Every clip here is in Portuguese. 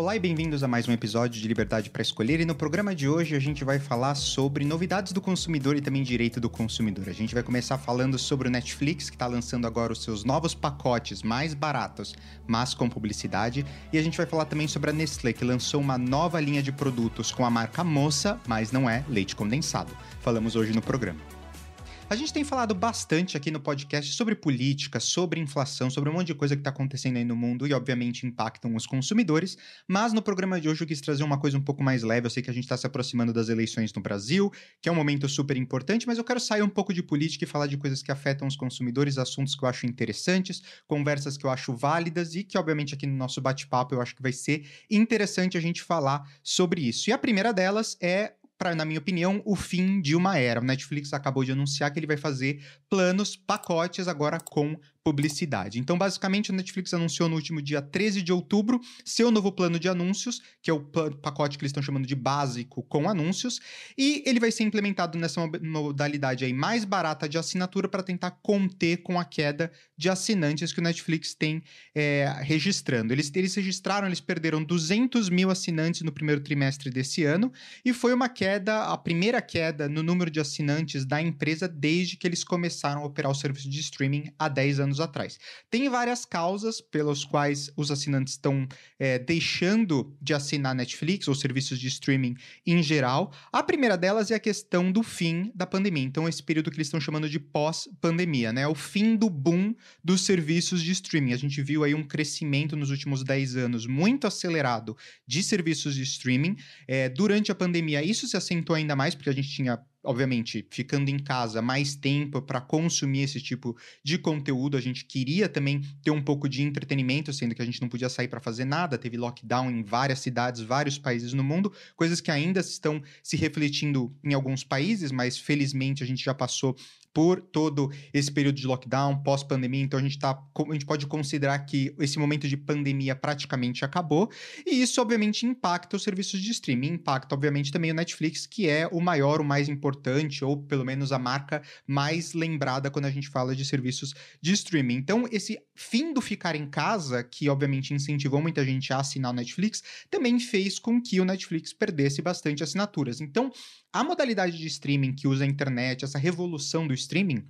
Olá e bem-vindos a mais um episódio de Liberdade para Escolher. E no programa de hoje a gente vai falar sobre novidades do consumidor e também direito do consumidor. A gente vai começar falando sobre o Netflix, que está lançando agora os seus novos pacotes mais baratos, mas com publicidade. E a gente vai falar também sobre a Nestlé, que lançou uma nova linha de produtos com a marca Moça, mas não é leite condensado. Falamos hoje no programa. A gente tem falado bastante aqui no podcast sobre política, sobre inflação, sobre um monte de coisa que está acontecendo aí no mundo e, obviamente, impactam os consumidores. Mas no programa de hoje eu quis trazer uma coisa um pouco mais leve. Eu sei que a gente está se aproximando das eleições no Brasil, que é um momento super importante, mas eu quero sair um pouco de política e falar de coisas que afetam os consumidores, assuntos que eu acho interessantes, conversas que eu acho válidas e que, obviamente, aqui no nosso bate-papo eu acho que vai ser interessante a gente falar sobre isso. E a primeira delas é para, na minha opinião, o fim de uma era. O Netflix acabou de anunciar que ele vai fazer planos, pacotes agora com publicidade. Então, basicamente, a Netflix anunciou no último dia 13 de outubro seu novo plano de anúncios, que é o pacote que eles estão chamando de básico com anúncios, e ele vai ser implementado nessa modalidade aí mais barata de assinatura para tentar conter com a queda de assinantes que o Netflix tem é, registrando. Eles, eles registraram, eles perderam 200 mil assinantes no primeiro trimestre desse ano, e foi uma queda, a primeira queda no número de assinantes da empresa desde que eles começaram a operar o serviço de streaming há 10 anos anos atrás. Tem várias causas pelas quais os assinantes estão é, deixando de assinar Netflix ou serviços de streaming em geral. A primeira delas é a questão do fim da pandemia. Então, esse período que eles estão chamando de pós-pandemia, né? O fim do boom dos serviços de streaming. A gente viu aí um crescimento nos últimos 10 anos muito acelerado de serviços de streaming. É, durante a pandemia, isso se acentuou ainda mais, porque a gente tinha obviamente, ficando em casa mais tempo para consumir esse tipo de conteúdo. A gente queria também ter um pouco de entretenimento, sendo que a gente não podia sair para fazer nada. Teve lockdown em várias cidades, vários países no mundo, coisas que ainda estão se refletindo em alguns países, mas felizmente a gente já passou por todo esse período de lockdown, pós-pandemia, então a gente, tá, a gente pode considerar que esse momento de pandemia praticamente acabou, e isso obviamente impacta os serviços de streaming, impacta obviamente também o Netflix, que é o maior, o mais importante, ou pelo menos a marca mais lembrada quando a gente fala de serviços de streaming. Então, esse fim do ficar em casa, que obviamente incentivou muita gente a assinar o Netflix, também fez com que o Netflix perdesse bastante assinaturas. Então, a modalidade de streaming que usa a internet, essa revolução do streaming,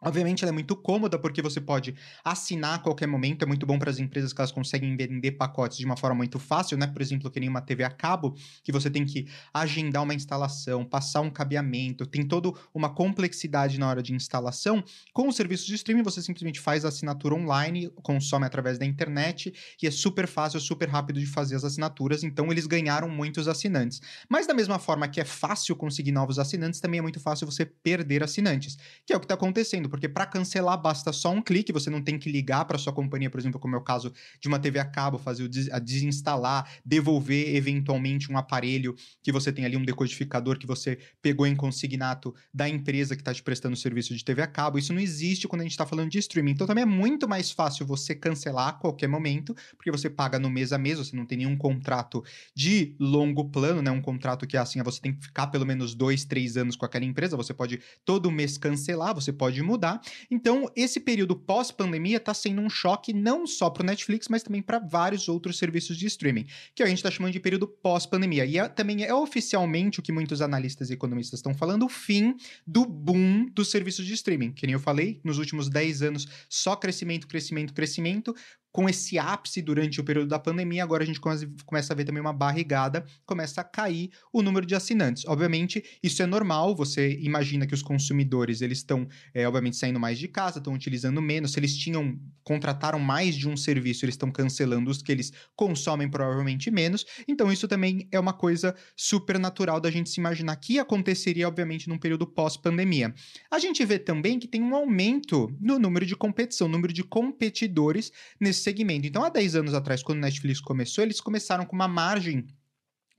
Obviamente ela é muito cômoda porque você pode assinar a qualquer momento, é muito bom para as empresas que elas conseguem vender pacotes de uma forma muito fácil, né? Por exemplo, que nem uma TV a cabo, que você tem que agendar uma instalação, passar um cabeamento, tem toda uma complexidade na hora de instalação. Com o serviço de streaming, você simplesmente faz a assinatura online, consome através da internet e é super fácil, super rápido de fazer as assinaturas, então eles ganharam muitos assinantes. Mas da mesma forma que é fácil conseguir novos assinantes, também é muito fácil você perder assinantes, que é o que está acontecendo porque para cancelar basta só um clique, você não tem que ligar para sua companhia, por exemplo, como é o caso de uma TV a cabo, fazer o des a desinstalar, devolver eventualmente um aparelho que você tem ali um decodificador que você pegou em consignato da empresa que está te prestando o serviço de TV a cabo. Isso não existe quando a gente está falando de streaming. Então também é muito mais fácil você cancelar a qualquer momento, porque você paga no mês a mês, você não tem nenhum contrato de longo plano, né? Um contrato que é assim, você tem que ficar pelo menos dois, três anos com aquela empresa, você pode todo mês cancelar, você pode mudar mudar. Então, esse período pós-pandemia está sendo um choque não só para o Netflix, mas também para vários outros serviços de streaming, que a gente está chamando de período pós-pandemia. E é, também é oficialmente o que muitos analistas e economistas estão falando, o fim do boom dos serviços de streaming. Que nem eu falei, nos últimos 10 anos, só crescimento, crescimento, crescimento com esse ápice durante o período da pandemia, agora a gente começa a ver também uma barrigada, começa a cair o número de assinantes. Obviamente, isso é normal, você imagina que os consumidores, eles estão, é, obviamente, saindo mais de casa, estão utilizando menos, se eles tinham, contrataram mais de um serviço, eles estão cancelando os que eles consomem provavelmente menos, então isso também é uma coisa super natural da gente se imaginar que aconteceria, obviamente, num período pós-pandemia. A gente vê também que tem um aumento no número de competição, número de competidores nesse segmento. Então, há 10 anos atrás, quando o Netflix começou, eles começaram com uma margem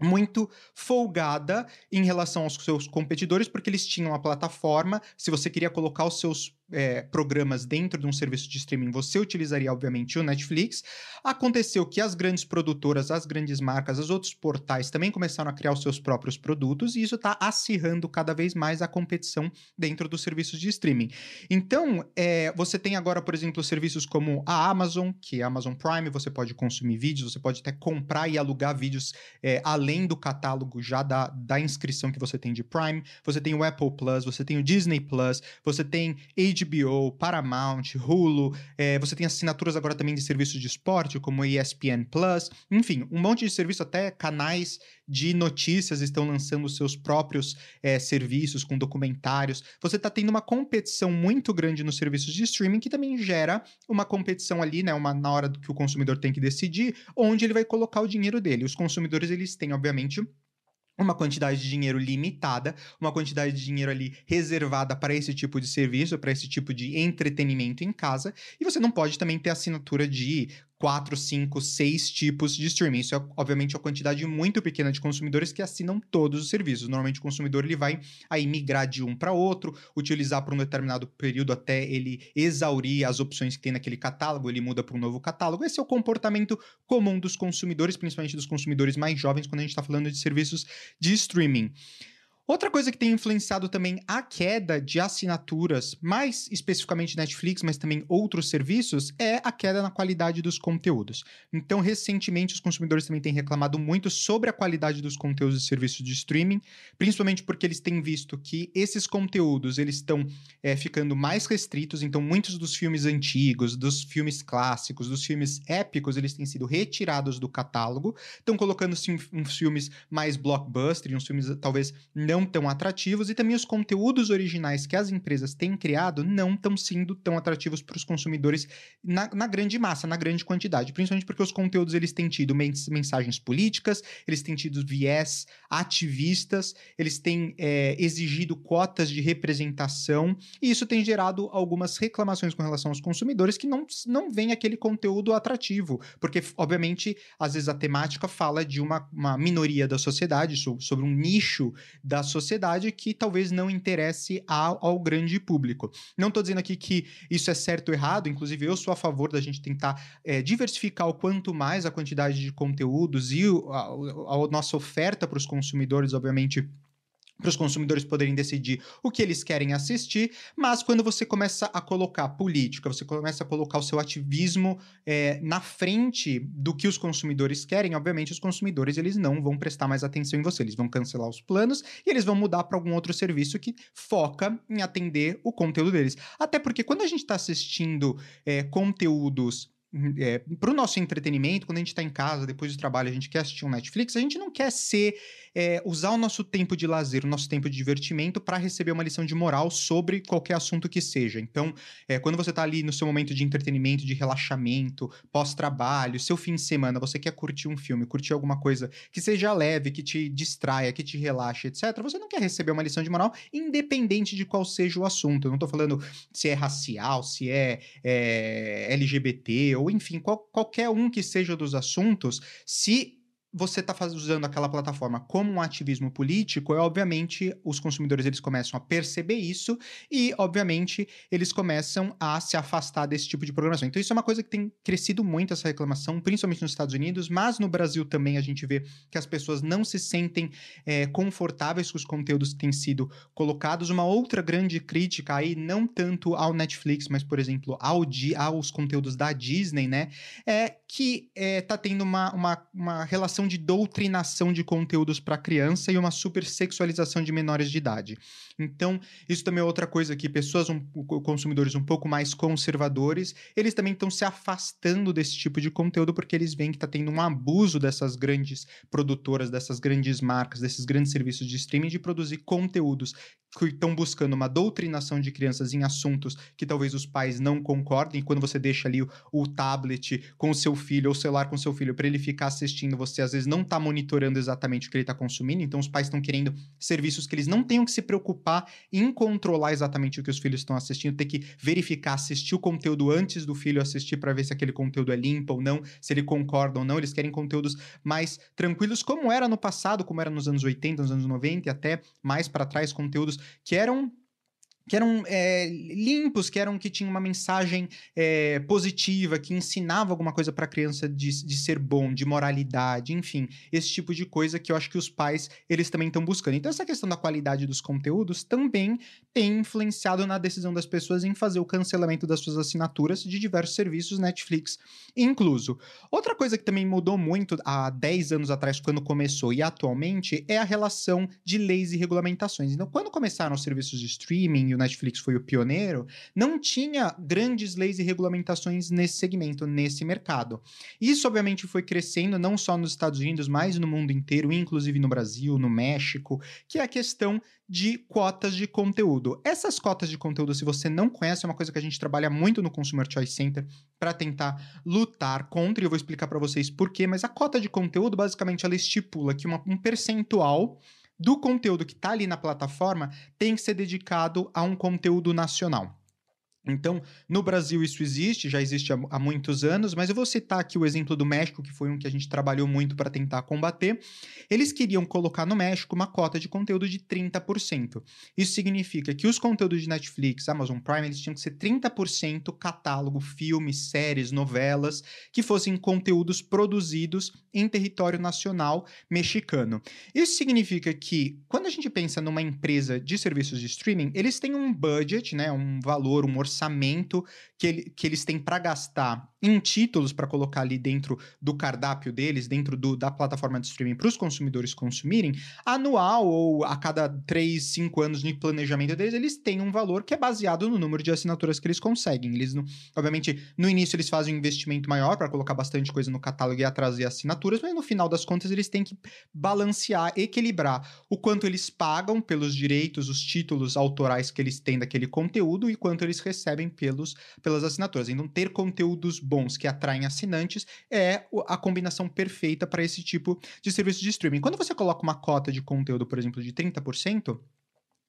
muito folgada em relação aos seus competidores, porque eles tinham a plataforma. Se você queria colocar os seus é, programas dentro de um serviço de streaming, você utilizaria, obviamente, o Netflix. Aconteceu que as grandes produtoras, as grandes marcas, os outros portais também começaram a criar os seus próprios produtos e isso está acirrando cada vez mais a competição dentro dos serviços de streaming. Então, é, você tem agora, por exemplo, serviços como a Amazon, que é a Amazon Prime, você pode consumir vídeos, você pode até comprar e alugar vídeos é, além do catálogo já da, da inscrição que você tem de Prime. Você tem o Apple Plus, você tem o Disney Plus, você tem Paramount, Hulu, é, você tem assinaturas agora também de serviços de esporte, como ESPN Plus, enfim, um monte de serviço, até canais de notícias estão lançando seus próprios é, serviços com documentários. Você está tendo uma competição muito grande nos serviços de streaming que também gera uma competição ali, né? Uma na hora que o consumidor tem que decidir onde ele vai colocar o dinheiro dele. Os consumidores eles têm, obviamente, uma quantidade de dinheiro limitada, uma quantidade de dinheiro ali reservada para esse tipo de serviço, para esse tipo de entretenimento em casa, e você não pode também ter assinatura de quatro, cinco, seis tipos de streaming. Isso é, obviamente, uma quantidade muito pequena de consumidores que assinam todos os serviços. Normalmente, o consumidor ele vai aí migrar de um para outro, utilizar por um determinado período até ele exaurir as opções que tem naquele catálogo, ele muda para um novo catálogo. Esse é o comportamento comum dos consumidores, principalmente dos consumidores mais jovens, quando a gente está falando de serviços de streaming. Outra coisa que tem influenciado também a queda de assinaturas, mais especificamente Netflix, mas também outros serviços, é a queda na qualidade dos conteúdos. Então, recentemente, os consumidores também têm reclamado muito sobre a qualidade dos conteúdos de serviços de streaming, principalmente porque eles têm visto que esses conteúdos eles estão é, ficando mais restritos. Então, muitos dos filmes antigos, dos filmes clássicos, dos filmes épicos, eles têm sido retirados do catálogo, estão colocando sim, uns filmes mais blockbuster, uns filmes talvez não não tão atrativos e também os conteúdos originais que as empresas têm criado não estão sendo tão atrativos para os consumidores na, na, grande massa, na grande quantidade, principalmente porque os conteúdos eles têm tido mensagens políticas, eles têm tido viés ativistas, eles têm é, exigido cotas de representação e isso tem gerado algumas reclamações com relação aos consumidores que não, não veem aquele conteúdo atrativo, porque obviamente às vezes a temática fala de uma, uma minoria da sociedade, sobre um nicho da sociedade que talvez não interesse ao, ao grande público. Não estou dizendo aqui que isso é certo ou errado, inclusive eu sou a favor da gente tentar é, diversificar o quanto mais a quantidade de conteúdos e a, a, a nossa oferta para os consumidores, obviamente para os consumidores poderem decidir o que eles querem assistir, mas quando você começa a colocar política, você começa a colocar o seu ativismo é, na frente do que os consumidores querem, obviamente os consumidores eles não vão prestar mais atenção em você, eles vão cancelar os planos e eles vão mudar para algum outro serviço que foca em atender o conteúdo deles. Até porque quando a gente está assistindo é, conteúdos é, para o nosso entretenimento, quando a gente está em casa, depois do trabalho, a gente quer assistir um Netflix, a gente não quer ser é, usar o nosso tempo de lazer, o nosso tempo de divertimento para receber uma lição de moral sobre qualquer assunto que seja. Então, é, quando você está ali no seu momento de entretenimento, de relaxamento, pós-trabalho, seu fim de semana, você quer curtir um filme, curtir alguma coisa que seja leve, que te distraia, que te relaxe, etc., você não quer receber uma lição de moral, independente de qual seja o assunto. Eu não estou falando se é racial, se é, é LGBT ou enfim, qual, qualquer um que seja dos assuntos, se você está usando aquela plataforma como um ativismo político, é obviamente os consumidores eles começam a perceber isso e, obviamente, eles começam a se afastar desse tipo de programação. Então, isso é uma coisa que tem crescido muito essa reclamação, principalmente nos Estados Unidos, mas no Brasil também a gente vê que as pessoas não se sentem é, confortáveis com os conteúdos que têm sido colocados. Uma outra grande crítica aí, não tanto ao Netflix, mas, por exemplo, ao, aos conteúdos da Disney, né, é que está é, tendo uma, uma, uma relação de doutrinação de conteúdos para criança e uma supersexualização de menores de idade. Então, isso também é outra coisa que pessoas, um, consumidores um pouco mais conservadores, eles também estão se afastando desse tipo de conteúdo porque eles veem que está tendo um abuso dessas grandes produtoras, dessas grandes marcas, desses grandes serviços de streaming de produzir conteúdos que estão buscando uma doutrinação de crianças em assuntos que talvez os pais não concordem. Quando você deixa ali o, o tablet com o seu filho ou o celular com o seu filho para ele ficar assistindo, você às vezes não está monitorando exatamente o que ele está consumindo. Então os pais estão querendo serviços que eles não tenham que se preocupar em controlar exatamente o que os filhos estão assistindo, ter que verificar, assistir o conteúdo antes do filho assistir para ver se aquele conteúdo é limpo ou não, se ele concorda ou não. Eles querem conteúdos mais tranquilos, como era no passado, como era nos anos 80, nos anos 90 e até mais para trás, conteúdos que eram que eram é, limpos, que eram que tinham uma mensagem é, positiva, que ensinava alguma coisa para a criança de, de ser bom, de moralidade, enfim, esse tipo de coisa que eu acho que os pais eles também estão buscando. Então essa questão da qualidade dos conteúdos também tem influenciado na decisão das pessoas em fazer o cancelamento das suas assinaturas de diversos serviços Netflix incluso. Outra coisa que também mudou muito há 10 anos atrás quando começou e atualmente é a relação de leis e regulamentações. Então quando começaram os serviços de streaming Netflix foi o pioneiro, não tinha grandes leis e regulamentações nesse segmento, nesse mercado. Isso, obviamente, foi crescendo não só nos Estados Unidos, mas no mundo inteiro, inclusive no Brasil, no México, que é a questão de cotas de conteúdo. Essas cotas de conteúdo, se você não conhece, é uma coisa que a gente trabalha muito no Consumer Choice Center para tentar lutar contra, e eu vou explicar para vocês por quê, mas a cota de conteúdo, basicamente, ela estipula que uma, um percentual do conteúdo que está ali na plataforma tem que ser dedicado a um conteúdo nacional. Então, no Brasil isso existe, já existe há, muitos anos, mas eu vou citar aqui o exemplo do México, que foi um que a gente trabalhou muito para tentar combater. Eles queriam colocar no México uma cota de conteúdo de 30%. Isso significa que os conteúdos de Netflix, Amazon Prime, eles tinham que ser 30% catálogo, filmes, séries, novelas, que fossem conteúdos produzidos em território nacional mexicano. Isso significa que, quando a gente pensa numa empresa de serviços de streaming, eles têm um budget, né, um valor, um orçamento orçamento que, ele, que eles têm para gastar em títulos para colocar ali dentro do cardápio deles, dentro do, da plataforma de streaming para os consumidores consumirem, anual ou a cada 3, 5 anos de planejamento deles, eles têm um valor que é baseado no número de assinaturas que eles conseguem. Eles, não, obviamente, no início eles fazem um investimento maior para colocar bastante coisa no catálogo e atraser assinaturas, mas no final das contas eles têm que balancear, equilibrar o quanto eles pagam pelos direitos, os títulos autorais que eles têm daquele conteúdo e quanto eles recebem pelos, pelas assinaturas. Então, ter conteúdos bons que atraem assinantes é a combinação perfeita para esse tipo de serviço de streaming. Quando você coloca uma cota de conteúdo, por exemplo, de 30%,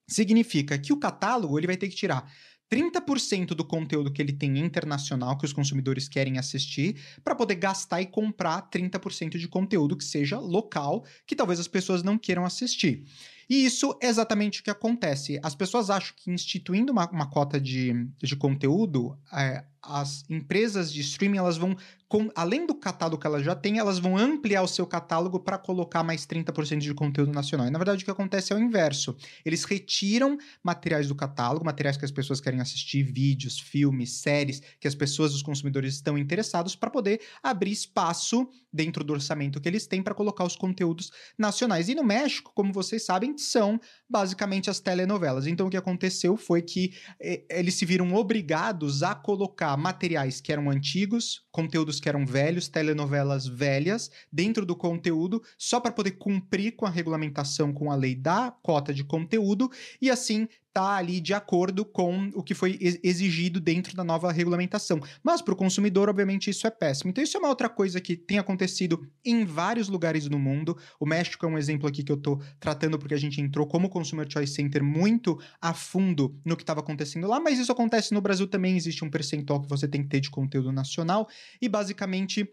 significa que o catálogo ele vai ter que tirar 30% do conteúdo que ele tem internacional que os consumidores querem assistir para poder gastar e comprar 30% de conteúdo que seja local, que talvez as pessoas não queiram assistir. E isso é exatamente o que acontece. As pessoas acham que instituindo uma, uma cota de, de conteúdo, é, as empresas de streaming elas vão, com, além do catálogo que elas já têm, elas vão ampliar o seu catálogo para colocar mais 30% de conteúdo nacional. E na verdade o que acontece é o inverso. Eles retiram materiais do catálogo, materiais que as pessoas querem assistir, vídeos, filmes, séries, que as pessoas, os consumidores estão interessados para poder abrir espaço dentro do orçamento que eles têm para colocar os conteúdos nacionais. E no México, como vocês sabem, são basicamente as telenovelas. Então o que aconteceu foi que eh, eles se viram obrigados a colocar materiais que eram antigos, conteúdos que eram velhos, telenovelas velhas, dentro do conteúdo, só para poder cumprir com a regulamentação, com a lei da cota de conteúdo, e assim tá ali de acordo com o que foi exigido dentro da nova regulamentação. Mas para o consumidor, obviamente, isso é péssimo. Então, isso é uma outra coisa que tem acontecido em vários lugares do mundo. O México é um exemplo aqui que eu estou tratando porque a gente entrou como Consumer Choice Center muito a fundo no que estava acontecendo lá, mas isso acontece no Brasil também. Existe um percentual que você tem que ter de conteúdo nacional e basicamente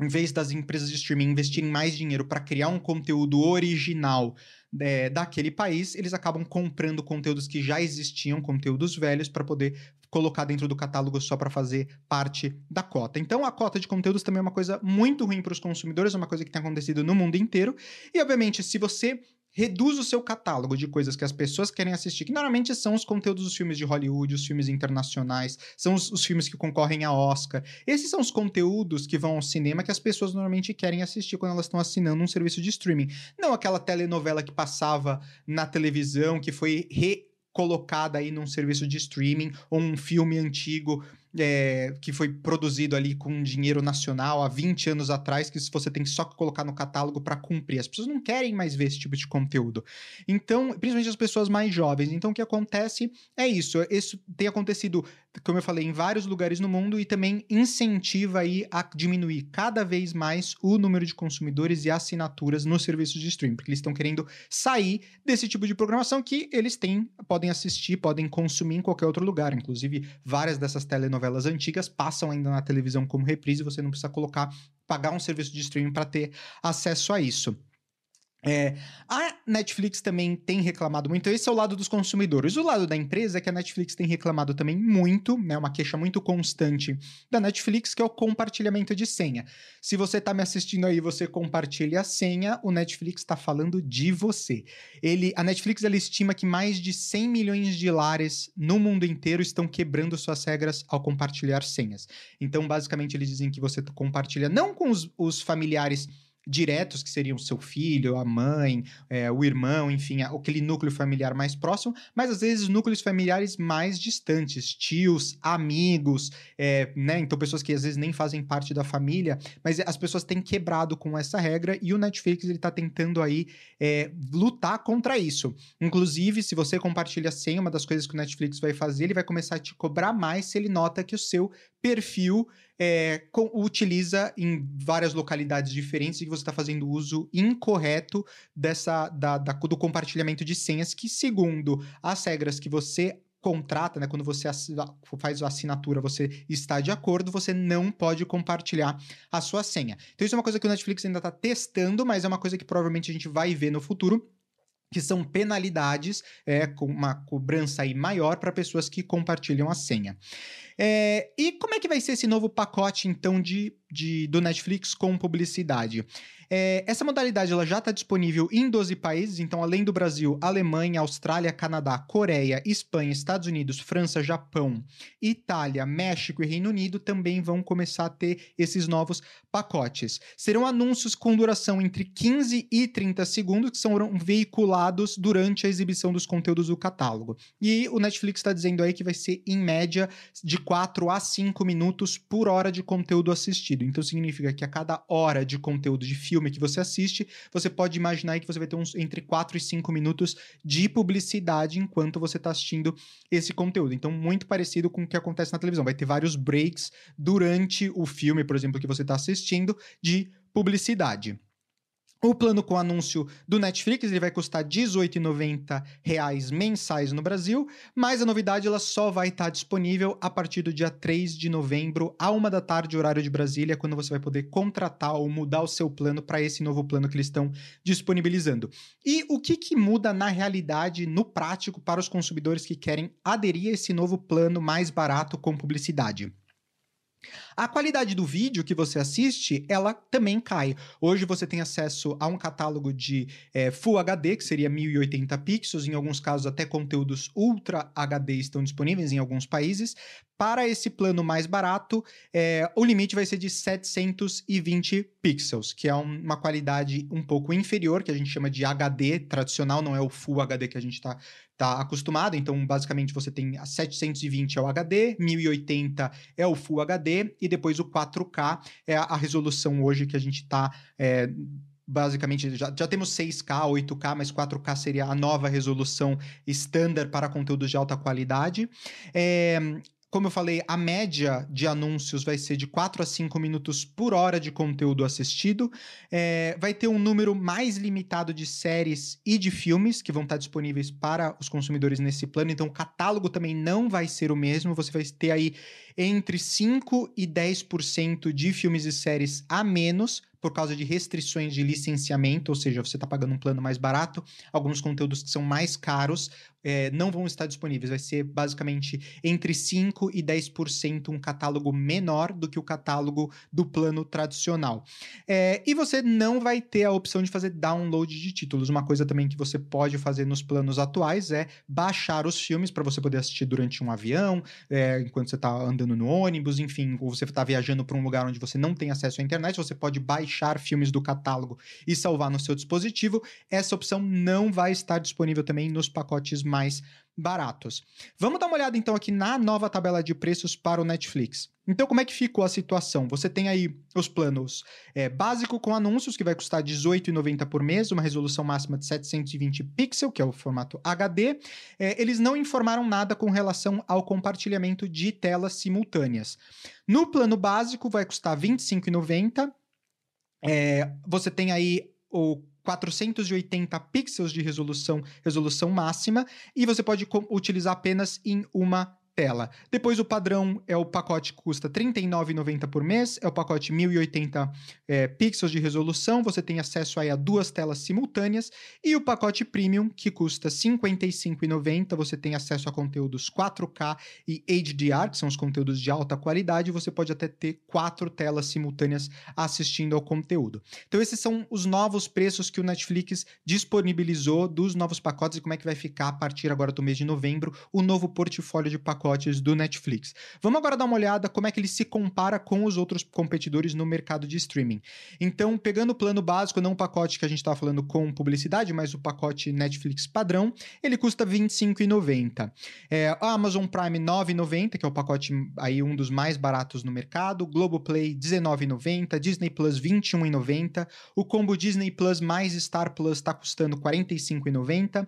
em vez das empresas de streaming investirem mais dinheiro para criar um conteúdo original é, daquele país, eles acabam comprando conteúdos que já existiam, conteúdos velhos, para poder colocar dentro do catálogo só para fazer parte da cota. Então, a cota de conteúdos também é uma coisa muito ruim para os consumidores, é uma coisa que tem acontecido no mundo inteiro. E, obviamente, se você reduz o seu catálogo de coisas que as pessoas querem assistir, que normalmente são os conteúdos dos filmes de Hollywood, os filmes internacionais, são os, os, filmes que concorrem a Oscar. Esses são os conteúdos que vão ao cinema que as pessoas normalmente querem assistir quando elas estão assinando um serviço de streaming. Não aquela telenovela que passava na televisão, que foi recolocada aí num serviço de streaming, ou um filme antigo é, que foi produzido ali com dinheiro nacional há 20 anos atrás, que você tem só que colocar no catálogo para cumprir. As pessoas não querem mais ver esse tipo de conteúdo. Então, principalmente as pessoas mais jovens. Então, o que acontece é isso. Isso tem acontecido, como eu falei, em vários lugares no mundo e também incentiva aí a diminuir cada vez mais o número de consumidores e assinaturas nos serviços de streaming, porque eles estão querendo sair desse tipo de programação que eles têm, podem assistir, podem consumir em qualquer outro lugar. Inclusive, várias dessas telenovelas novelas antigas passam ainda na televisão como reprise, você não precisa colocar, pagar um serviço de streaming para ter acesso a isso. É, a Netflix também tem reclamado muito. Esse é o lado dos consumidores. O lado da empresa é que a Netflix tem reclamado também muito, né? Uma queixa muito constante da Netflix, que é o compartilhamento de senha. Se você está me assistindo aí, você compartilha a senha, o Netflix está falando de você. Ele, a Netflix ela estima que mais de 100 milhões de lares no mundo inteiro estão quebrando suas regras ao compartilhar senhas. Então, basicamente, eles dizem que você compartilha não com os, os familiares diretos, que seriam seu filho, a mãe, é, o irmão, enfim, aquele núcleo familiar mais próximo, mas às vezes núcleos familiares mais distantes, tios, amigos, é, né? Então, pessoas que às vezes nem fazem parte da família, mas as pessoas têm quebrado com essa regra e o Netflix ele tá tentando aí é, lutar contra isso. Inclusive, se você compartilha senha, uma das coisas que o Netflix vai fazer, ele vai começar a te cobrar mais se ele nota que o seu perfil é, com, utiliza em várias localidades diferentes e você está fazendo uso incorreto dessa da, da, do compartilhamento de senhas, que segundo as regras que você contrata, né, quando você faz a assinatura, você está de acordo, você não pode compartilhar a sua senha. Então isso é uma coisa que o Netflix ainda está testando, mas é uma coisa que provavelmente a gente vai ver no futuro que são penalidades, é, com uma cobrança aí maior para pessoas que compartilham a senha. É, e como é que vai ser esse novo pacote, então, de, de do Netflix com publicidade? É, essa modalidade ela já está disponível em 12 países, então, além do Brasil, Alemanha, Austrália, Canadá, Coreia, Espanha, Estados Unidos, França, Japão, Itália, México e Reino Unido também vão começar a ter esses novos pacotes. Serão anúncios com duração entre 15 e 30 segundos que serão veiculados durante a exibição dos conteúdos do catálogo. E o Netflix está dizendo aí que vai ser, em média, de 4 a 5 minutos por hora de conteúdo assistido. Então significa que a cada hora de conteúdo de filme que você assiste, você pode imaginar que você vai ter uns entre 4 e 5 minutos de publicidade enquanto você está assistindo esse conteúdo. Então, muito parecido com o que acontece na televisão. Vai ter vários breaks durante o filme, por exemplo, que você está assistindo, de publicidade. O plano com anúncio do Netflix ele vai custar R$ 18,90 mensais no Brasil, mas a novidade ela só vai estar disponível a partir do dia 3 de novembro, à uma da tarde, horário de Brasília, quando você vai poder contratar ou mudar o seu plano para esse novo plano que eles estão disponibilizando. E o que, que muda na realidade, no prático, para os consumidores que querem aderir a esse novo plano mais barato com publicidade? A qualidade do vídeo que você assiste, ela também cai. Hoje você tem acesso a um catálogo de é, Full HD, que seria 1080 pixels, em alguns casos até conteúdos Ultra HD estão disponíveis em alguns países. Para esse plano mais barato, é, o limite vai ser de 720 pixels, que é um, uma qualidade um pouco inferior, que a gente chama de HD tradicional, não é o Full HD que a gente está tá acostumado. Então, basicamente, você tem a 720 é o HD, 1080 é o Full HD e depois o 4K é a, a resolução hoje que a gente está. É, basicamente já, já temos 6K, 8K, mas 4K seria a nova resolução standard para conteúdos de alta qualidade. É, como eu falei, a média de anúncios vai ser de 4 a 5 minutos por hora de conteúdo assistido. É, vai ter um número mais limitado de séries e de filmes que vão estar disponíveis para os consumidores nesse plano. Então, o catálogo também não vai ser o mesmo. Você vai ter aí entre 5 e 10% de filmes e séries a menos por causa de restrições de licenciamento, ou seja, você está pagando um plano mais barato, alguns conteúdos que são mais caros é, não vão estar disponíveis. Vai ser basicamente entre 5% e 10% um catálogo menor do que o catálogo do plano tradicional. É, e você não vai ter a opção de fazer download de títulos. Uma coisa também que você pode fazer nos planos atuais é baixar os filmes para você poder assistir durante um avião, é, enquanto você está andando no ônibus, enfim, ou você está viajando para um lugar onde você não tem acesso à internet, você pode baixar filmes do catálogo e salvar no seu dispositivo. Essa opção não vai estar disponível também nos pacotes mais baratos. Vamos dar uma olhada então aqui na nova tabela de preços para o Netflix. Então, como é que ficou a situação? Você tem aí os planos é, básico com anúncios, que vai custar R$18,90 por mês, uma resolução máxima de 720 pixels, que é o formato HD. É, eles não informaram nada com relação ao compartilhamento de telas simultâneas. No plano básico, vai custar R$25,90. É, você tem aí o 480 pixels de resolução, resolução máxima, e você pode utilizar apenas em uma tela. Depois o padrão é o pacote que custa R$ 39,90 por mês, é o pacote 1080 é, pixels de resolução, você tem acesso aí a duas telas simultâneas, e o pacote premium que custa R$ 55,90, você tem acesso a conteúdos 4K e HDR, que são os conteúdos de alta qualidade, você pode até ter quatro telas simultâneas assistindo ao conteúdo. Então esses são os novos preços que o Netflix disponibilizou dos novos pacotes. E como é que vai ficar a partir agora do mês de novembro o novo portfólio de pacotes pacotes do Netflix. Vamos agora dar uma olhada como é que ele se compara com os outros competidores no mercado de streaming. Então, pegando o plano básico, não o pacote que a gente estava falando com publicidade, mas o pacote Netflix padrão, ele custa R$ 25,90. É, a Amazon Prime R$ 9,90, que é o pacote aí um dos mais baratos no mercado, Globoplay R$ 19,90, Disney Plus R$ 21,90, o combo Disney Plus mais Star Plus está custando R$ 45,90,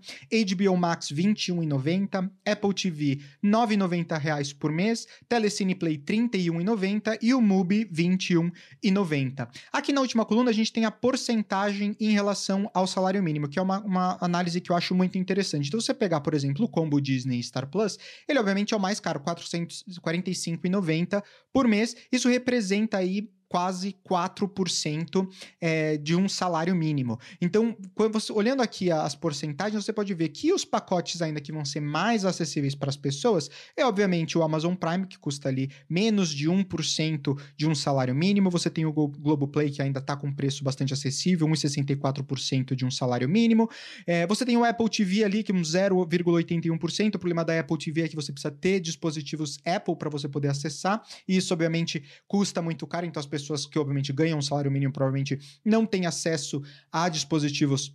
HBO Max R$ 21,90, Apple TV R$ 9,90 R$ por mês, Telecine Play R$ 31,90 e o Mubi R$ 21,90. Aqui na última coluna a gente tem a porcentagem em relação ao salário mínimo, que é uma, uma análise que eu acho muito interessante. Então, você pegar, por exemplo, o combo Disney Star Plus, ele obviamente é o mais caro, R$ 445,90 por mês. Isso representa aí quase 4% é, de um salário mínimo. Então, você, olhando aqui as porcentagens, você pode ver que os pacotes ainda que vão ser mais acessíveis para as pessoas é, obviamente, o Amazon Prime, que custa ali menos de 1% de um salário mínimo. Você tem o Globoplay, que ainda está com preço bastante acessível, 1,64% de um salário mínimo. É, você tem o Apple TV ali, que é um 0,81%. O problema da Apple TV é que você precisa ter dispositivos Apple para você poder acessar. E isso, obviamente, custa muito caro, então as pessoas pessoas que obviamente ganham um salário mínimo provavelmente não têm acesso a dispositivos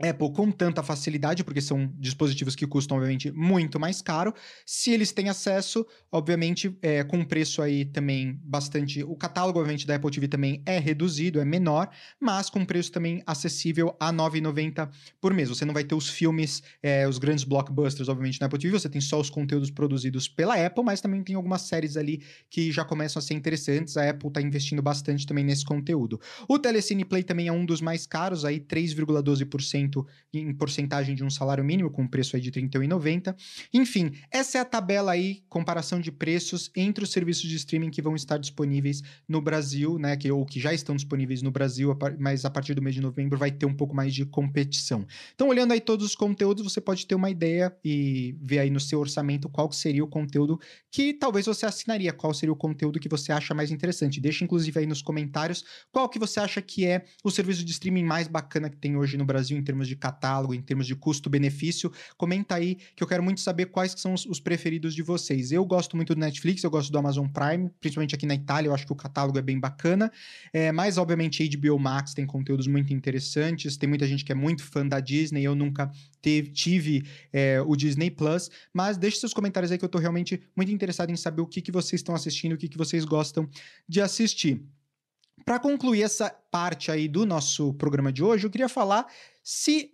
Apple com tanta facilidade, porque são dispositivos que custam, obviamente, muito mais caro. Se eles têm acesso, obviamente, é, com preço aí também bastante. O catálogo, obviamente, da Apple TV também é reduzido, é menor, mas com preço também acessível a R$ 9,90 por mês. Você não vai ter os filmes, é, os grandes blockbusters, obviamente, na Apple TV, você tem só os conteúdos produzidos pela Apple, mas também tem algumas séries ali que já começam a ser interessantes. A Apple está investindo bastante também nesse conteúdo. O Telecine Play também é um dos mais caros, aí 3,12% em porcentagem de um salário mínimo, com preço aí de R$ 31,90. Enfim, essa é a tabela aí, comparação de preços entre os serviços de streaming que vão estar disponíveis no Brasil, né, que, ou que já estão disponíveis no Brasil, mas a partir do mês de novembro vai ter um pouco mais de competição. Então, olhando aí todos os conteúdos, você pode ter uma ideia e ver aí no seu orçamento qual seria o conteúdo que talvez você assinaria, qual seria o conteúdo que você acha mais interessante. Deixa inclusive aí nos comentários qual que você acha que é o serviço de streaming mais bacana que tem hoje no Brasil em termos termos de catálogo, em termos de custo-benefício. Comenta aí que eu quero muito saber quais são os, os, preferidos de vocês. Eu gosto muito do Netflix, eu gosto do Amazon Prime, principalmente aqui na Itália, eu acho que o catálogo é bem bacana. É, mas, obviamente, HBO Max tem conteúdos muito interessantes. Tem muita gente que é muito fã da Disney, eu nunca teve, tive é, o Disney Plus. Mas deixe seus comentários aí que eu tô realmente muito interessado em saber o que, que vocês estão assistindo, o que, que vocês gostam de assistir. Para concluir essa parte aí do nosso programa de hoje, eu queria falar se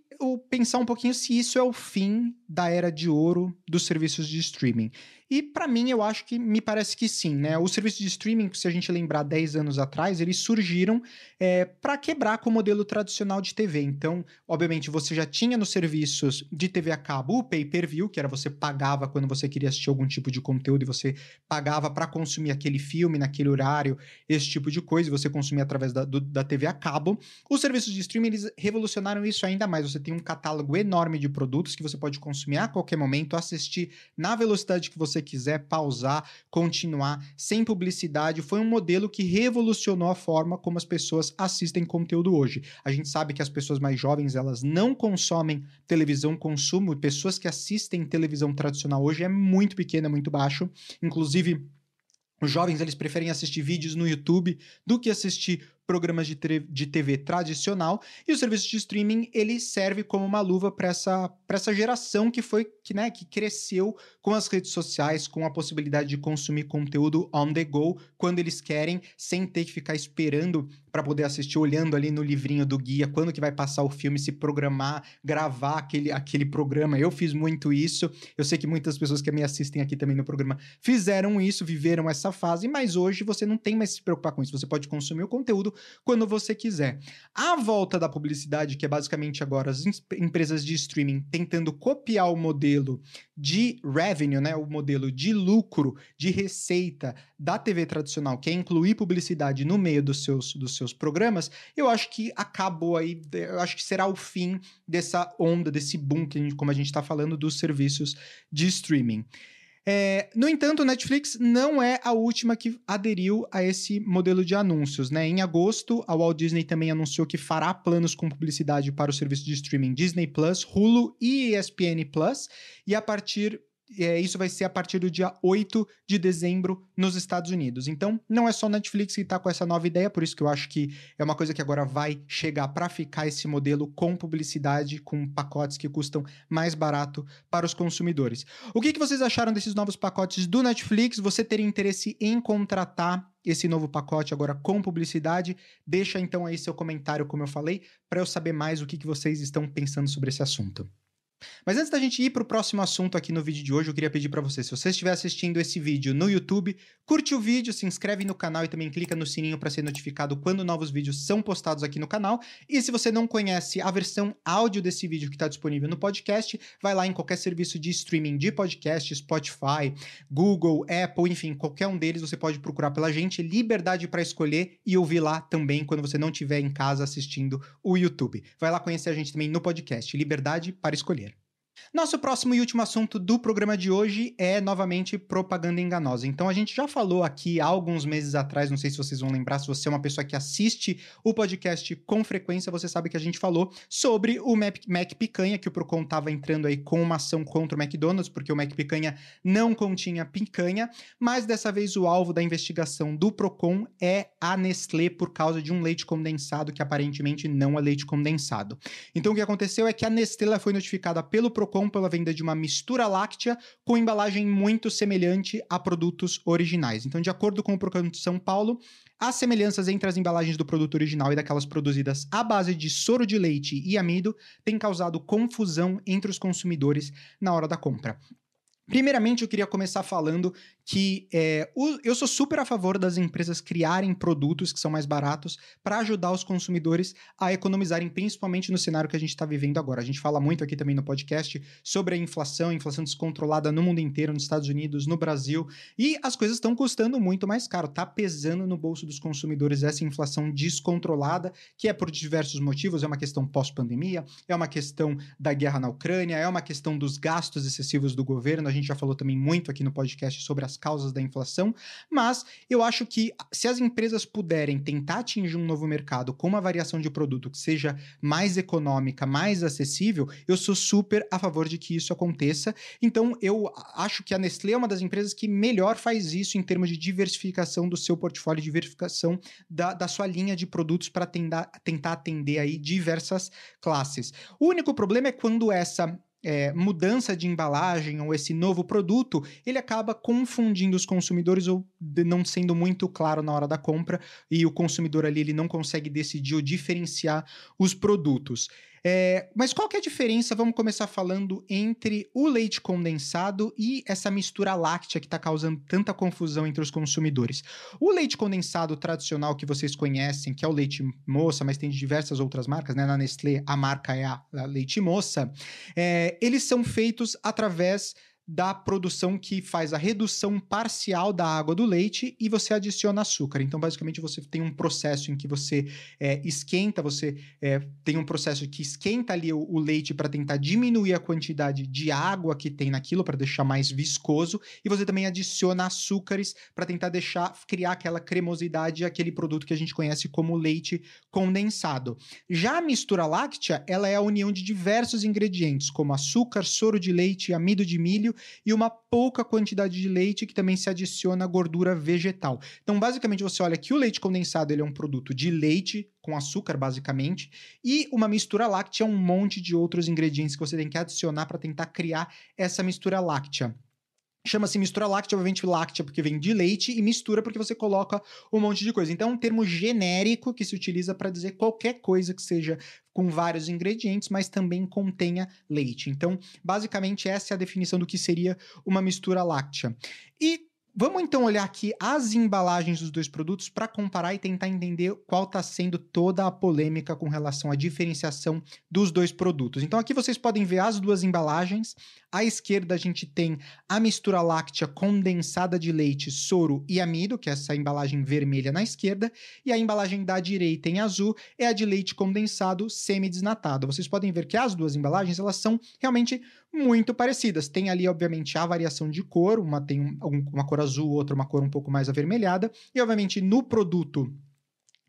pensar um pouquinho se isso é o fim da era de ouro dos serviços de streaming. E para mim, eu acho que me parece que sim, né? Os serviços de streaming, se a gente lembrar 10 anos atrás, eles surgiram é, para quebrar com o modelo tradicional de TV. Então, obviamente, você já tinha nos serviços de TV a cabo o pay-per-view, que era você pagava quando você queria assistir algum tipo de conteúdo e você pagava para consumir aquele filme naquele horário, esse tipo de coisa, e você consumia através da, do, da TV a cabo. Os serviços de streaming, eles revolucionaram isso ainda mais. Você tem um catálogo enorme de produtos que você pode consumir a qualquer momento, assistir na velocidade que você quiser pausar, continuar, sem publicidade. Foi um modelo que revolucionou a forma como as pessoas assistem conteúdo hoje. A gente sabe que as pessoas mais jovens, elas não consomem televisão consumo, pessoas que assistem televisão tradicional hoje é muito pequena, muito baixo. Inclusive, os jovens eles preferem assistir vídeos no YouTube do que assistir programas de, de TV tradicional e o serviço de streaming ele serve como uma luva para essa, essa geração que foi que, né, que cresceu com as redes sociais, com a possibilidade de consumir conteúdo on the go quando eles querem, sem ter que ficar esperando para poder assistir, olhando ali no livrinho do guia quando que vai passar o filme, se programar, gravar aquele, aquele programa. Eu fiz muito isso. Eu sei que muitas pessoas que me assistem aqui também no programa fizeram isso, viveram essa fase, mas hoje você não tem mais se preocupar com isso. Você pode consumir o conteúdo quando você quiser. A volta da publicidade, que é basicamente agora as empresas de streaming tentando copiar o modelo de revenue, né, o modelo de lucro, de receita da TV tradicional, que é incluir publicidade no meio dos seus, dos seus programas, eu acho que acabou aí, eu acho que será o fim dessa onda, desse boom, que a gente, como a gente está falando, dos serviços de streaming. É, no entanto, Netflix não é a última que aderiu a esse modelo de anúncios. Né? Em agosto, a Walt Disney também anunciou que fará planos com publicidade para o serviço de streaming Disney Plus, Hulu e ESPN Plus, e a partir é, isso vai ser a partir do dia 8 de dezembro nos Estados Unidos. Então, não é só Netflix que está com essa nova ideia, por isso que eu acho que é uma coisa que agora vai chegar para ficar esse modelo com publicidade, com pacotes que custam mais barato para os consumidores. O que, que vocês acharam desses novos pacotes do Netflix? Você teria interesse em contratar esse novo pacote agora com publicidade? Deixa então aí seu comentário, como eu falei, para eu saber mais o que, que vocês estão pensando sobre esse assunto. Mas antes da gente ir para o próximo assunto aqui no vídeo de hoje, eu queria pedir para você, se você estiver assistindo esse vídeo no YouTube, curte o vídeo, se inscreve no canal e também clica no sininho para ser notificado quando novos vídeos são postados aqui no canal. E se você não conhece a versão áudio desse vídeo que está disponível no podcast, vai lá em qualquer serviço de streaming de podcast, Spotify, Google, Apple, enfim, qualquer um deles você pode procurar pela gente, liberdade para escolher e ouvir lá também quando você não estiver em casa assistindo o YouTube. Vai lá conhecer a gente também no podcast, liberdade para escolher. Nosso próximo e último assunto do programa de hoje é novamente propaganda enganosa. Então a gente já falou aqui há alguns meses atrás, não sei se vocês vão lembrar, se você é uma pessoa que assiste o podcast com frequência, você sabe que a gente falou sobre o Mac, Mac Picanha, que o Procon estava entrando aí com uma ação contra o McDonald's, porque o Mac Picanha não continha picanha, mas dessa vez o alvo da investigação do Procon é a Nestlé por causa de um leite condensado que aparentemente não é leite condensado. Então o que aconteceu é que a Nestlé foi notificada pelo Procon pela venda de uma mistura láctea com embalagem muito semelhante a produtos originais. Então, de acordo com o Procon de São Paulo, as semelhanças entre as embalagens do produto original e daquelas produzidas à base de soro de leite e amido têm causado confusão entre os consumidores na hora da compra. Primeiramente, eu queria começar falando que é, eu sou super a favor das empresas criarem produtos que são mais baratos para ajudar os consumidores a economizarem, principalmente no cenário que a gente está vivendo agora. A gente fala muito aqui também no podcast sobre a inflação, a inflação descontrolada no mundo inteiro, nos Estados Unidos, no Brasil, e as coisas estão custando muito mais caro, tá pesando no bolso dos consumidores essa inflação descontrolada, que é por diversos motivos, é uma questão pós-pandemia, é uma questão da guerra na Ucrânia, é uma questão dos gastos excessivos do governo, a gente já falou também muito aqui no podcast sobre as as causas da inflação, mas eu acho que se as empresas puderem tentar atingir um novo mercado com uma variação de produto que seja mais econômica, mais acessível, eu sou super a favor de que isso aconteça. Então, eu acho que a Nestlé é uma das empresas que melhor faz isso em termos de diversificação do seu portfólio, diversificação da, da sua linha de produtos para tentar atender aí diversas classes. O único problema é quando essa é, mudança de embalagem ou esse novo produto, ele acaba confundindo os consumidores ou não sendo muito claro na hora da compra e o consumidor ali ele não consegue decidir ou diferenciar os produtos. É, mas qual que é a diferença, vamos começar falando, entre o leite condensado e essa mistura láctea que está causando tanta confusão entre os consumidores? O leite condensado tradicional que vocês conhecem, que é o leite moça, mas tem diversas outras marcas, né? Na Nestlé, a marca é a, a leite moça, é, eles são feitos através da produção que faz a redução parcial da água do leite e você adiciona açúcar. Então, basicamente, você tem um processo em que você é, esquenta, você é, tem um processo que esquenta ali o, o leite para tentar diminuir a quantidade de água que tem naquilo, para deixar mais viscoso, e você também adiciona açúcares para tentar deixar, criar aquela cremosidade, aquele produto que a gente conhece como leite condensado. Já a mistura láctea, ela é a união de diversos ingredientes, como açúcar, soro de leite, amido de milho e uma pouca quantidade de leite que também se adiciona gordura vegetal. Então, basicamente, você olha que o leite condensado ele é um produto de leite com açúcar, basicamente, e uma mistura láctea um monte de outros ingredientes que você tem que adicionar para tentar criar essa mistura láctea. Chama-se mistura láctea, obviamente láctea porque vem de leite, e mistura porque você coloca um monte de coisa. Então, é um termo genérico que se utiliza para dizer qualquer coisa que seja com vários ingredientes, mas também contenha leite. Então, basicamente, essa é a definição do que seria uma mistura láctea. E Vamos então olhar aqui as embalagens dos dois produtos para comparar e tentar entender qual está sendo toda a polêmica com relação à diferenciação dos dois produtos. Então aqui vocês podem ver as duas embalagens. À esquerda a gente tem a mistura láctea condensada de leite, soro e amido, que é essa embalagem vermelha na esquerda, e a embalagem da direita em azul é a de leite condensado semi-desnatado. Vocês podem ver que as duas embalagens elas são realmente muito parecidas. Tem ali, obviamente, a variação de cor, uma tem um, uma cor azul, outra uma cor um pouco mais avermelhada, e obviamente no produto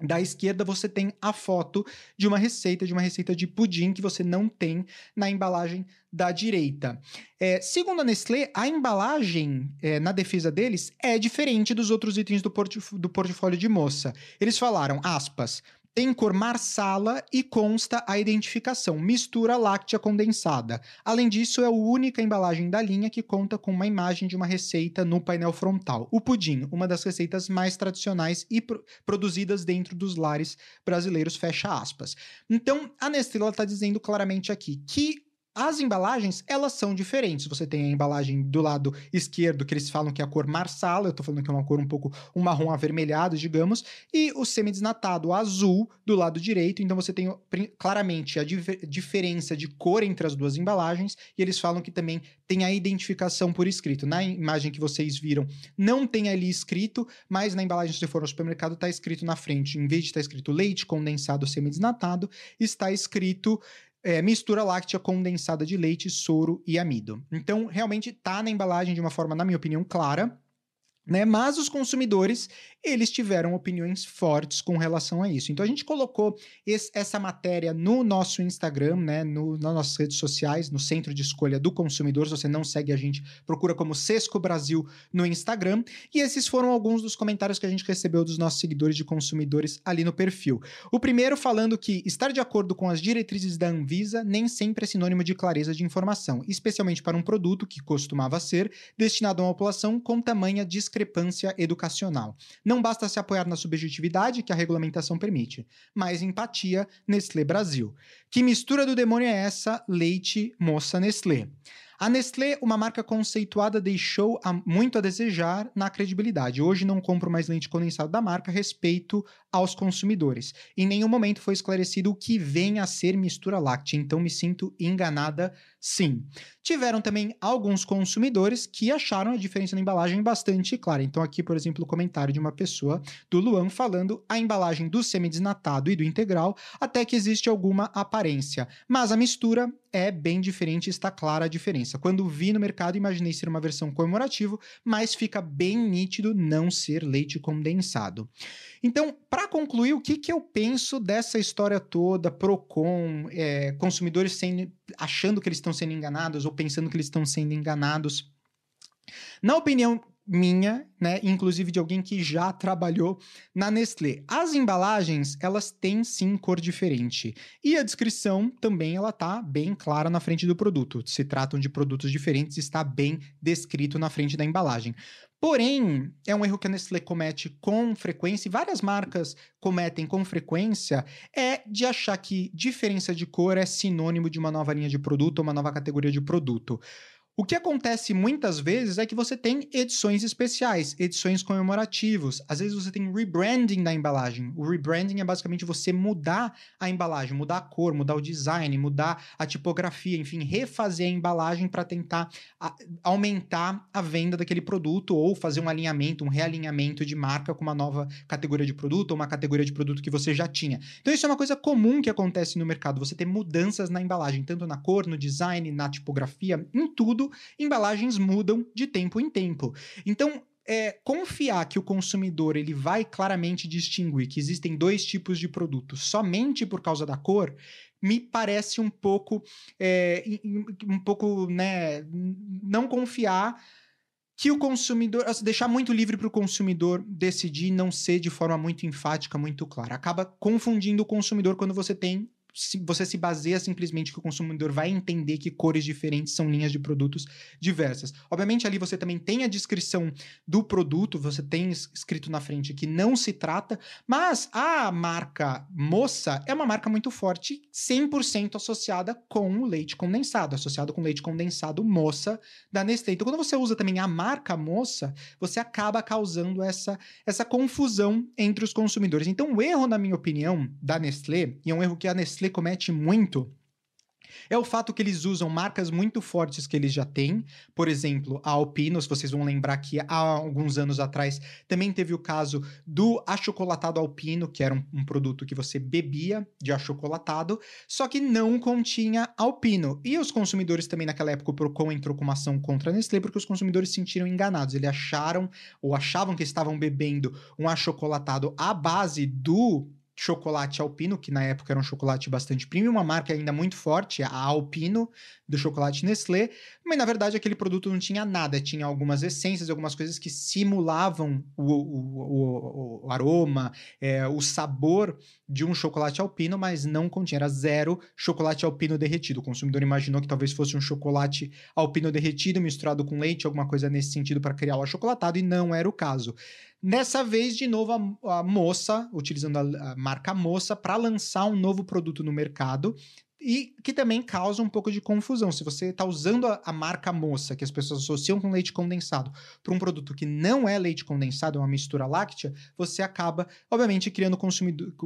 da esquerda você tem a foto de uma receita, de uma receita de pudim que você não tem na embalagem da direita. É, segundo a Nestlé, a embalagem, é, na defesa deles, é diferente dos outros itens do, portf do portfólio de moça. Eles falaram, aspas, tem cor marsala e consta a identificação mistura láctea condensada. Além disso, é a única embalagem da linha que conta com uma imagem de uma receita no painel frontal. O pudim, uma das receitas mais tradicionais e pro produzidas dentro dos lares brasileiros, fecha aspas. Então, a Nestlé está dizendo claramente aqui que as embalagens, elas são diferentes. Você tem a embalagem do lado esquerdo, que eles falam que é a cor marsala, eu tô falando que é uma cor um pouco, um marrom avermelhado, digamos, e o semi-desnatado azul do lado direito. Então você tem claramente a dif diferença de cor entre as duas embalagens, e eles falam que também tem a identificação por escrito. Na imagem que vocês viram, não tem ali escrito, mas na embalagem, se for no supermercado, tá escrito na frente, em vez de estar tá escrito leite condensado semi-desnatado, está escrito é, mistura láctea condensada de leite, soro e amido. Então, realmente está na embalagem de uma forma, na minha opinião, clara. Né? Mas os consumidores, eles tiveram opiniões fortes com relação a isso. Então a gente colocou esse, essa matéria no nosso Instagram, né? No, nas nossas redes sociais, no Centro de Escolha do Consumidor. Se você não segue a gente, procura como Sesco Brasil no Instagram. E esses foram alguns dos comentários que a gente recebeu dos nossos seguidores de consumidores ali no perfil. O primeiro falando que estar de acordo com as diretrizes da Anvisa nem sempre é sinônimo de clareza de informação, especialmente para um produto que costumava ser destinado a uma população com tamanha discriminação discrepância educacional. Não basta se apoiar na subjetividade que a regulamentação permite, mas empatia Nestlé Brasil. Que mistura do demônio é essa? Leite, moça Nestlé. A Nestlé, uma marca conceituada, deixou muito a desejar na credibilidade. Hoje não compro mais leite condensado da marca respeito aos consumidores. Em nenhum momento foi esclarecido o que vem a ser mistura láctea, então me sinto enganada sim. Tiveram também alguns consumidores que acharam a diferença na embalagem bastante clara. Então, aqui, por exemplo, o comentário de uma pessoa do Luan falando a embalagem do semi-desnatado e do integral, até que existe alguma aparência. Mas a mistura é bem diferente, está clara a diferença. Quando vi no mercado, imaginei ser uma versão comemorativo, mas fica bem nítido não ser leite condensado. Então, para concluir, o que, que eu penso dessa história toda, Procon, é, consumidores sendo, achando que eles estão sendo enganados ou pensando que eles estão sendo enganados? Na opinião minha, né, inclusive de alguém que já trabalhou na Nestlé. As embalagens, elas têm sim cor diferente. E a descrição também ela tá bem clara na frente do produto. Se tratam de produtos diferentes, está bem descrito na frente da embalagem. Porém, é um erro que a Nestlé comete com frequência, e várias marcas cometem com frequência, é de achar que diferença de cor é sinônimo de uma nova linha de produto ou uma nova categoria de produto. O que acontece muitas vezes é que você tem edições especiais, edições comemorativas. Às vezes você tem rebranding da embalagem. O rebranding é basicamente você mudar a embalagem, mudar a cor, mudar o design, mudar a tipografia, enfim, refazer a embalagem para tentar aumentar a venda daquele produto ou fazer um alinhamento, um realinhamento de marca com uma nova categoria de produto ou uma categoria de produto que você já tinha. Então isso é uma coisa comum que acontece no mercado, você ter mudanças na embalagem, tanto na cor, no design, na tipografia, em tudo embalagens mudam de tempo em tempo. Então, é, confiar que o consumidor ele vai claramente distinguir que existem dois tipos de produtos somente por causa da cor me parece um pouco é, um pouco né não confiar que o consumidor assim, deixar muito livre para o consumidor decidir não ser de forma muito enfática muito clara acaba confundindo o consumidor quando você tem você se baseia simplesmente que o consumidor vai entender que cores diferentes são linhas de produtos diversas. Obviamente, ali você também tem a descrição do produto, você tem escrito na frente que não se trata, mas a marca Moça é uma marca muito forte, 100% associada com o leite condensado, associado com leite condensado Moça da Nestlé. Então, quando você usa também a marca Moça, você acaba causando essa, essa confusão entre os consumidores. Então, o erro, na minha opinião, da Nestlé, e é um erro que a Nestlé comete muito, é o fato que eles usam marcas muito fortes que eles já têm. Por exemplo, a Alpino, se vocês vão lembrar que há alguns anos atrás também teve o caso do achocolatado Alpino, que era um, um produto que você bebia de achocolatado, só que não continha Alpino. E os consumidores também naquela época o Procon entrou com uma ação contra a Nestlé porque os consumidores se sentiram enganados. Eles acharam ou achavam que estavam bebendo um achocolatado à base do chocolate Alpino, que na época era um chocolate bastante premium, uma marca ainda muito forte, a Alpino, do chocolate Nestlé, mas na verdade aquele produto não tinha nada, tinha algumas essências, algumas coisas que simulavam o, o, o, o aroma, é, o sabor de um chocolate alpino, mas não continha, era zero chocolate alpino derretido. O consumidor imaginou que talvez fosse um chocolate alpino derretido misturado com leite, alguma coisa nesse sentido para criar o achocolatado, e não era o caso. Nessa vez, de novo, a, a moça, utilizando a, a marca moça, para lançar um novo produto no mercado e que também causa um pouco de confusão. Se você está usando a, a, marca moça, que as pessoas associam com leite condensado, para um produto que não é leite condensado, é uma mistura láctea, você acaba, obviamente, criando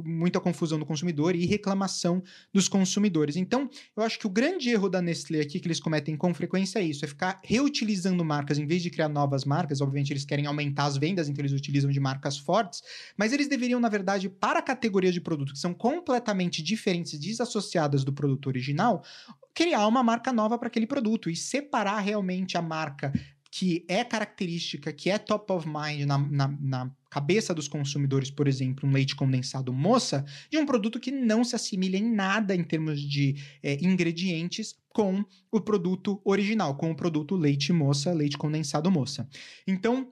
muita confusão no consumidor e reclamação dos consumidores. Então, eu acho que o grande erro da Nestlé aqui, que eles cometem com frequência, é isso: é ficar reutilizando marcas em vez de criar novas marcas. Obviamente, eles querem aumentar as vendas, então eles utilizam de marcas fortes, mas eles deveriam, na verdade, para a categoria de produtos que são completamente diferentes, desassociadas do produto original, criar uma marca nova para aquele produto e separar realmente a marca que é característica, que é top of mind na, na, na, cabeça dos consumidores, por exemplo, um leite condensado moça, de um produto que não se assimila em nada em termos de é, ingredientes com o produto original, com o produto leite moça, leite condensado moça. Então,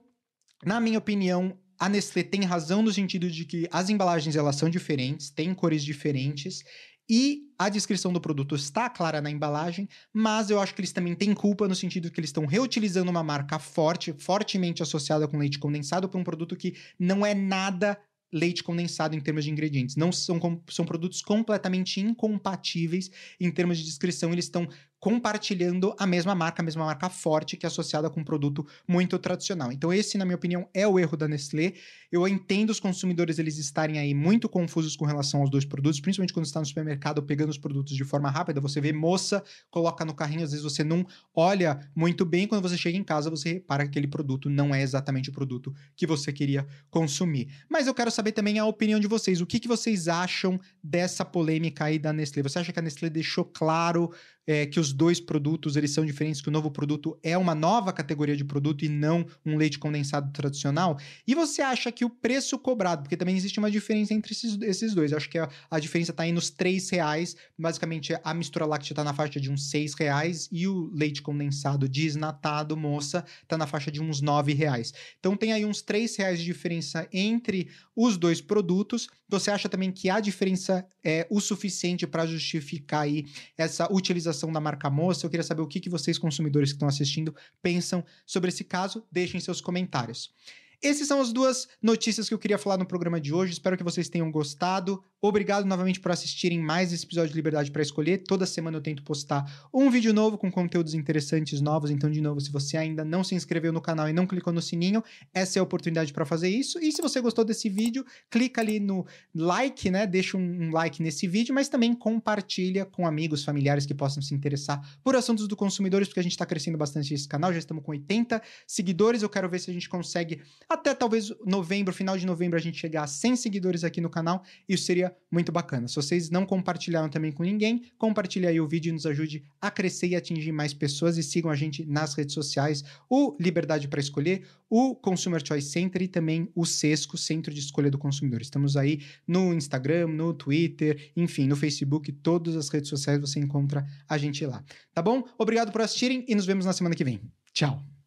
na minha opinião, a Nestlé tem razão no sentido de que as embalagens elas são diferentes, têm cores diferentes e a descrição do produto está clara na embalagem, mas eu acho que eles também têm culpa no sentido que eles estão reutilizando uma marca forte, fortemente associada com leite condensado, para um produto que não é nada leite condensado em termos de ingredientes. Não são, são produtos completamente incompatíveis em termos de descrição. Eles estão compartilhando a mesma marca, a mesma marca forte que é associada com um produto muito tradicional. Então esse, na minha opinião, é o erro da Nestlé. Eu entendo os consumidores eles estarem aí muito confusos com relação aos dois produtos, principalmente quando está no supermercado pegando os produtos de forma rápida. Você vê moça, coloca no carrinho, às vezes você não olha muito bem. Quando você chega em casa, você repara que aquele produto não é exatamente o produto que você queria consumir. Mas eu quero saber também a opinião de vocês. O que, que vocês acham dessa polêmica aí da Nestlé? Você acha que a Nestlé deixou claro é, que os dois produtos eles são diferentes, que o novo produto é uma nova categoria de produto e não um leite condensado tradicional. E você acha que o preço cobrado, porque também existe uma diferença entre esses, esses dois, eu acho que a, a diferença está aí nos três reais, basicamente a mistura láctea está na faixa de uns seis reais e o leite condensado desnatado, moça, está na faixa de uns nove reais. Então tem aí uns três reais de diferença entre os dois produtos. Você acha também que a diferença é o suficiente para justificar aí essa utilização da marca moça. Eu queria saber o que, que vocês, consumidores que estão assistindo, pensam sobre esse caso. Deixem seus comentários. Essas são as duas notícias que eu queria falar no programa de hoje. Espero que vocês tenham gostado. Obrigado novamente por assistirem mais esse episódio de Liberdade para Escolher. Toda semana eu tento postar um vídeo novo com conteúdos interessantes novos. Então, de novo, se você ainda não se inscreveu no canal e não clicou no sininho, essa é a oportunidade para fazer isso. E se você gostou desse vídeo, clica ali no like, né? Deixa um like nesse vídeo, mas também compartilha com amigos, familiares que possam se interessar por assuntos do consumidores, porque a gente está crescendo bastante esse canal. Já estamos com 80 seguidores. Eu quero ver se a gente consegue até talvez novembro, final de novembro, a gente chegar a 100 seguidores aqui no canal. Isso muito bacana. Se vocês não compartilharam também com ninguém, compartilhe aí o vídeo e nos ajude a crescer e atingir mais pessoas e sigam a gente nas redes sociais, o Liberdade para Escolher, o Consumer Choice Center e também o Sesco, Centro de Escolha do Consumidor. Estamos aí no Instagram, no Twitter, enfim, no Facebook, todas as redes sociais você encontra a gente lá. Tá bom? Obrigado por assistirem e nos vemos na semana que vem. Tchau!